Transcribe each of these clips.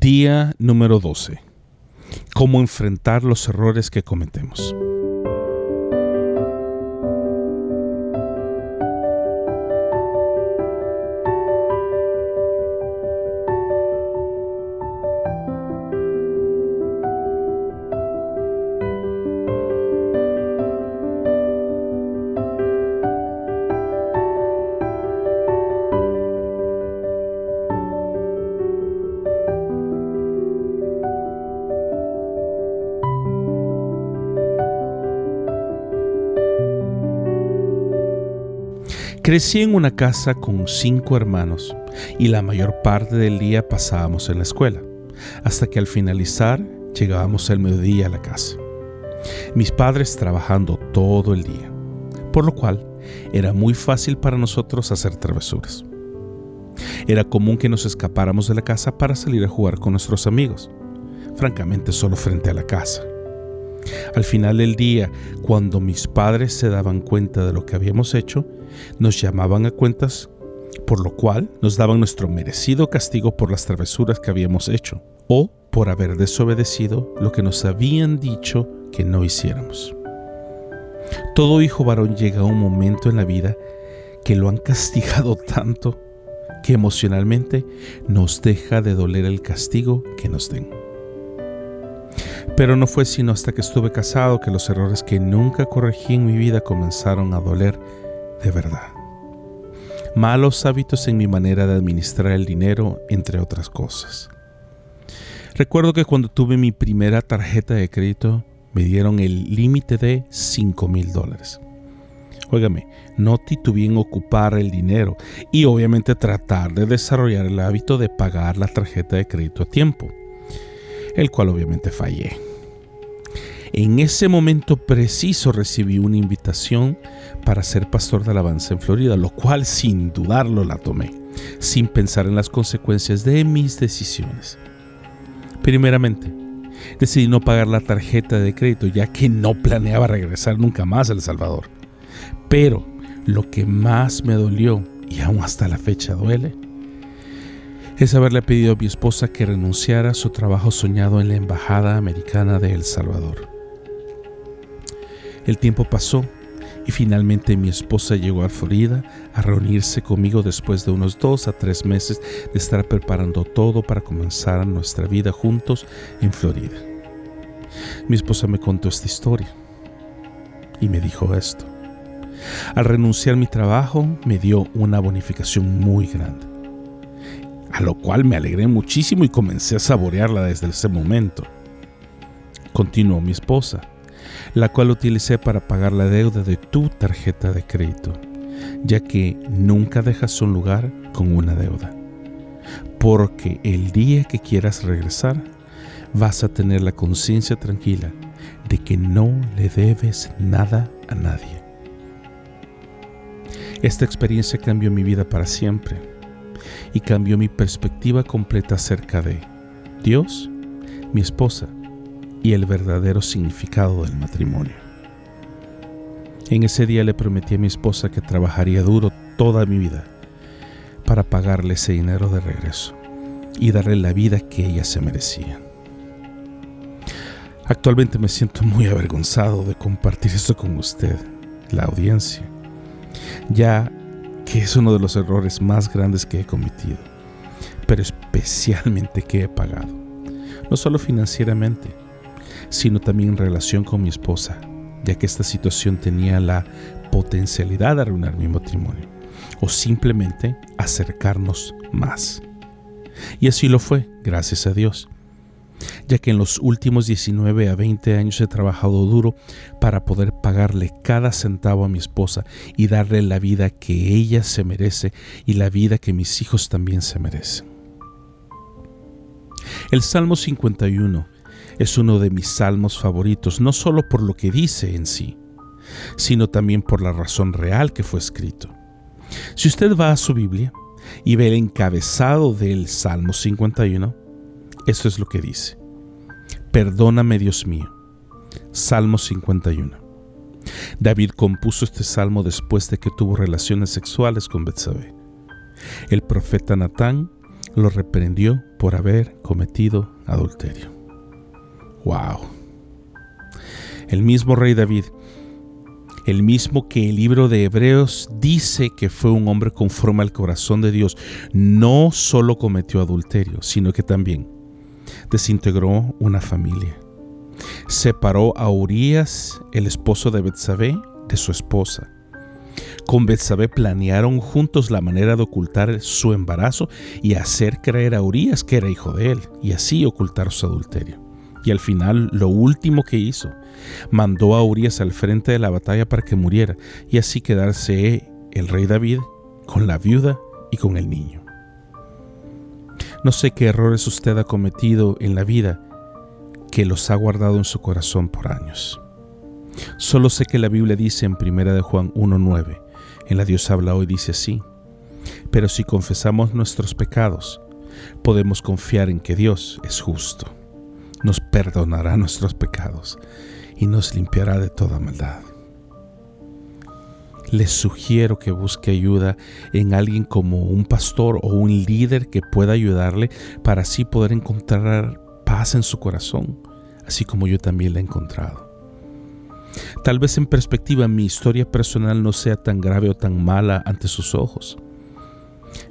Día número 12. Cómo enfrentar los errores que cometemos. Crecí en una casa con cinco hermanos y la mayor parte del día pasábamos en la escuela, hasta que al finalizar llegábamos al mediodía a la casa. Mis padres trabajando todo el día, por lo cual era muy fácil para nosotros hacer travesuras. Era común que nos escapáramos de la casa para salir a jugar con nuestros amigos, francamente solo frente a la casa. Al final del día, cuando mis padres se daban cuenta de lo que habíamos hecho, nos llamaban a cuentas, por lo cual nos daban nuestro merecido castigo por las travesuras que habíamos hecho o por haber desobedecido lo que nos habían dicho que no hiciéramos. Todo hijo varón llega un momento en la vida que lo han castigado tanto que emocionalmente nos deja de doler el castigo que nos den. Pero no fue sino hasta que estuve casado que los errores que nunca corregí en mi vida comenzaron a doler de verdad. Malos hábitos en mi manera de administrar el dinero, entre otras cosas. Recuerdo que cuando tuve mi primera tarjeta de crédito me dieron el límite de 5 mil dólares. Óigame, no titubeé en ocupar el dinero y obviamente tratar de desarrollar el hábito de pagar la tarjeta de crédito a tiempo, el cual obviamente fallé. En ese momento preciso recibí una invitación para ser pastor de alabanza en Florida, lo cual sin dudarlo la tomé, sin pensar en las consecuencias de mis decisiones. Primeramente, decidí no pagar la tarjeta de crédito ya que no planeaba regresar nunca más a El Salvador. Pero lo que más me dolió, y aún hasta la fecha duele, es haberle pedido a mi esposa que renunciara a su trabajo soñado en la Embajada Americana de El Salvador. El tiempo pasó y finalmente mi esposa llegó a Florida a reunirse conmigo después de unos dos a tres meses de estar preparando todo para comenzar nuestra vida juntos en Florida. Mi esposa me contó esta historia y me dijo esto. Al renunciar mi trabajo me dio una bonificación muy grande, a lo cual me alegré muchísimo y comencé a saborearla desde ese momento. Continuó mi esposa la cual utilicé para pagar la deuda de tu tarjeta de crédito, ya que nunca dejas un lugar con una deuda. Porque el día que quieras regresar, vas a tener la conciencia tranquila de que no le debes nada a nadie. Esta experiencia cambió mi vida para siempre y cambió mi perspectiva completa acerca de Dios, mi esposa y el verdadero significado del matrimonio. En ese día le prometí a mi esposa que trabajaría duro toda mi vida para pagarle ese dinero de regreso y darle la vida que ella se merecía. Actualmente me siento muy avergonzado de compartir esto con usted, la audiencia, ya que es uno de los errores más grandes que he cometido, pero especialmente que he pagado, no solo financieramente, sino también en relación con mi esposa, ya que esta situación tenía la potencialidad de arruinar mi matrimonio o simplemente acercarnos más. Y así lo fue, gracias a Dios, ya que en los últimos 19 a 20 años he trabajado duro para poder pagarle cada centavo a mi esposa y darle la vida que ella se merece y la vida que mis hijos también se merecen. El Salmo 51 es uno de mis salmos favoritos, no solo por lo que dice en sí, sino también por la razón real que fue escrito. Si usted va a su Biblia y ve el encabezado del Salmo 51, esto es lo que dice. Perdóname, Dios mío. Salmo 51. David compuso este salmo después de que tuvo relaciones sexuales con Betsabé. El profeta Natán lo reprendió por haber cometido adulterio. ¡Wow! El mismo rey David, el mismo que el libro de Hebreos dice que fue un hombre conforme al corazón de Dios, no solo cometió adulterio, sino que también desintegró una familia. Separó a Urias, el esposo de Betsabé, de su esposa. Con Betsabé planearon juntos la manera de ocultar su embarazo y hacer creer a Urias que era hijo de él, y así ocultar su adulterio. Y al final, lo último que hizo, mandó a Urias al frente de la batalla para que muriera, y así quedarse el rey David con la viuda y con el niño. No sé qué errores usted ha cometido en la vida que los ha guardado en su corazón por años. Solo sé que la Biblia dice en 1 de Juan 1.9, en la Dios habla hoy dice así, pero si confesamos nuestros pecados, podemos confiar en que Dios es justo, nos perdonará nuestros pecados y nos limpiará de toda maldad. Les sugiero que busque ayuda en alguien como un pastor o un líder que pueda ayudarle para así poder encontrar paz en su corazón, así como yo también la he encontrado. Tal vez en perspectiva mi historia personal no sea tan grave o tan mala ante sus ojos,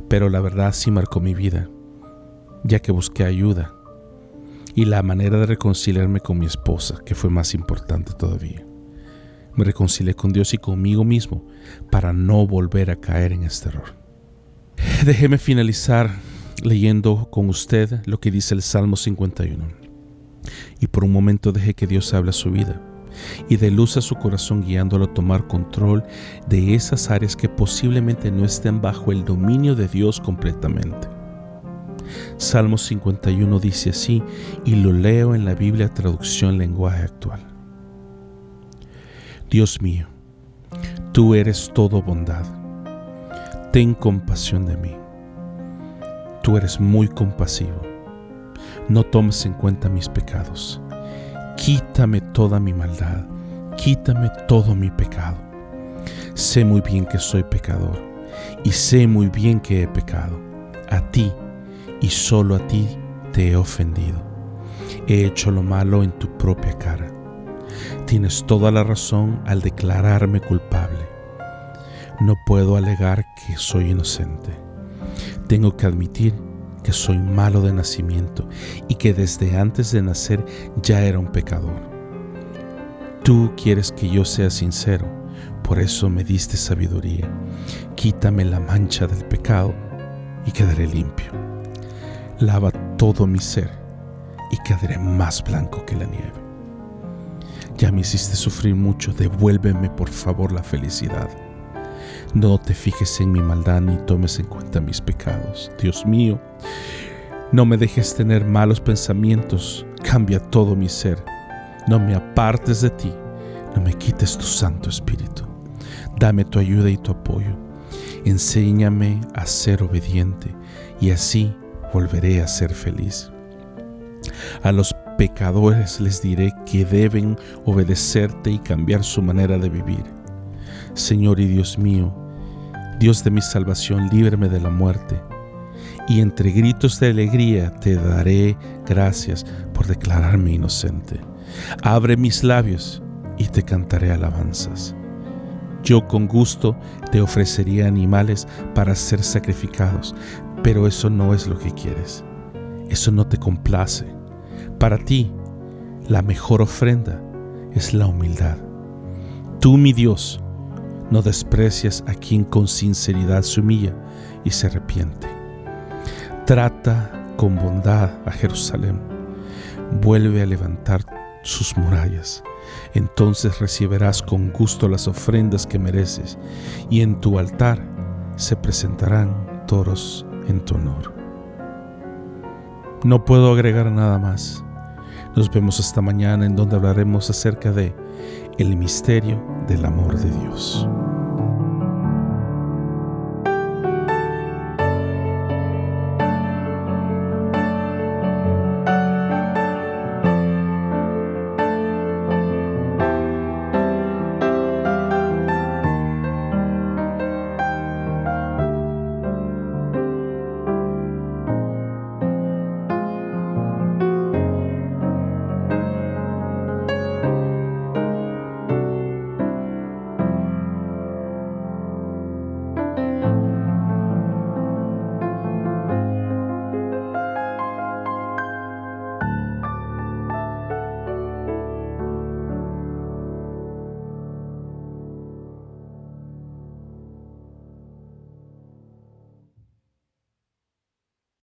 pero la verdad sí marcó mi vida, ya que busqué ayuda y la manera de reconciliarme con mi esposa, que fue más importante todavía. Me reconcilié con Dios y conmigo mismo para no volver a caer en este error. Déjeme finalizar leyendo con usted lo que dice el Salmo 51. Y por un momento deje que Dios hable a su vida y dé luz a su corazón guiándolo a tomar control de esas áreas que posiblemente no estén bajo el dominio de Dios completamente. Salmo 51 dice así, y lo leo en la Biblia traducción lenguaje actual. Dios mío, tú eres todo bondad. Ten compasión de mí. Tú eres muy compasivo. No tomes en cuenta mis pecados. Quítame toda mi maldad. Quítame todo mi pecado. Sé muy bien que soy pecador y sé muy bien que he pecado. A ti y solo a ti te he ofendido. He hecho lo malo en tu propia cara. Tienes toda la razón al declararme culpable. No puedo alegar que soy inocente. Tengo que admitir que soy malo de nacimiento y que desde antes de nacer ya era un pecador. Tú quieres que yo sea sincero, por eso me diste sabiduría. Quítame la mancha del pecado y quedaré limpio lava todo mi ser y quedaré más blanco que la nieve. Ya me hiciste sufrir mucho, devuélveme por favor la felicidad. No te fijes en mi maldad ni tomes en cuenta mis pecados. Dios mío, no me dejes tener malos pensamientos, cambia todo mi ser. No me apartes de ti, no me quites tu Santo Espíritu. Dame tu ayuda y tu apoyo. Enséñame a ser obediente y así volveré a ser feliz. A los pecadores les diré que deben obedecerte y cambiar su manera de vivir. Señor y Dios mío, Dios de mi salvación, líbrame de la muerte. Y entre gritos de alegría te daré gracias por declararme inocente. Abre mis labios y te cantaré alabanzas. Yo con gusto te ofrecería animales para ser sacrificados, pero eso no es lo que quieres. Eso no te complace. Para ti, la mejor ofrenda es la humildad. Tú, mi Dios, no desprecias a quien con sinceridad se humilla y se arrepiente. Trata con bondad a Jerusalén. Vuelve a levantar sus murallas. Entonces recibirás con gusto las ofrendas que mereces y en tu altar se presentarán toros en tu honor. No puedo agregar nada más. Nos vemos esta mañana en donde hablaremos acerca de el misterio del amor de Dios.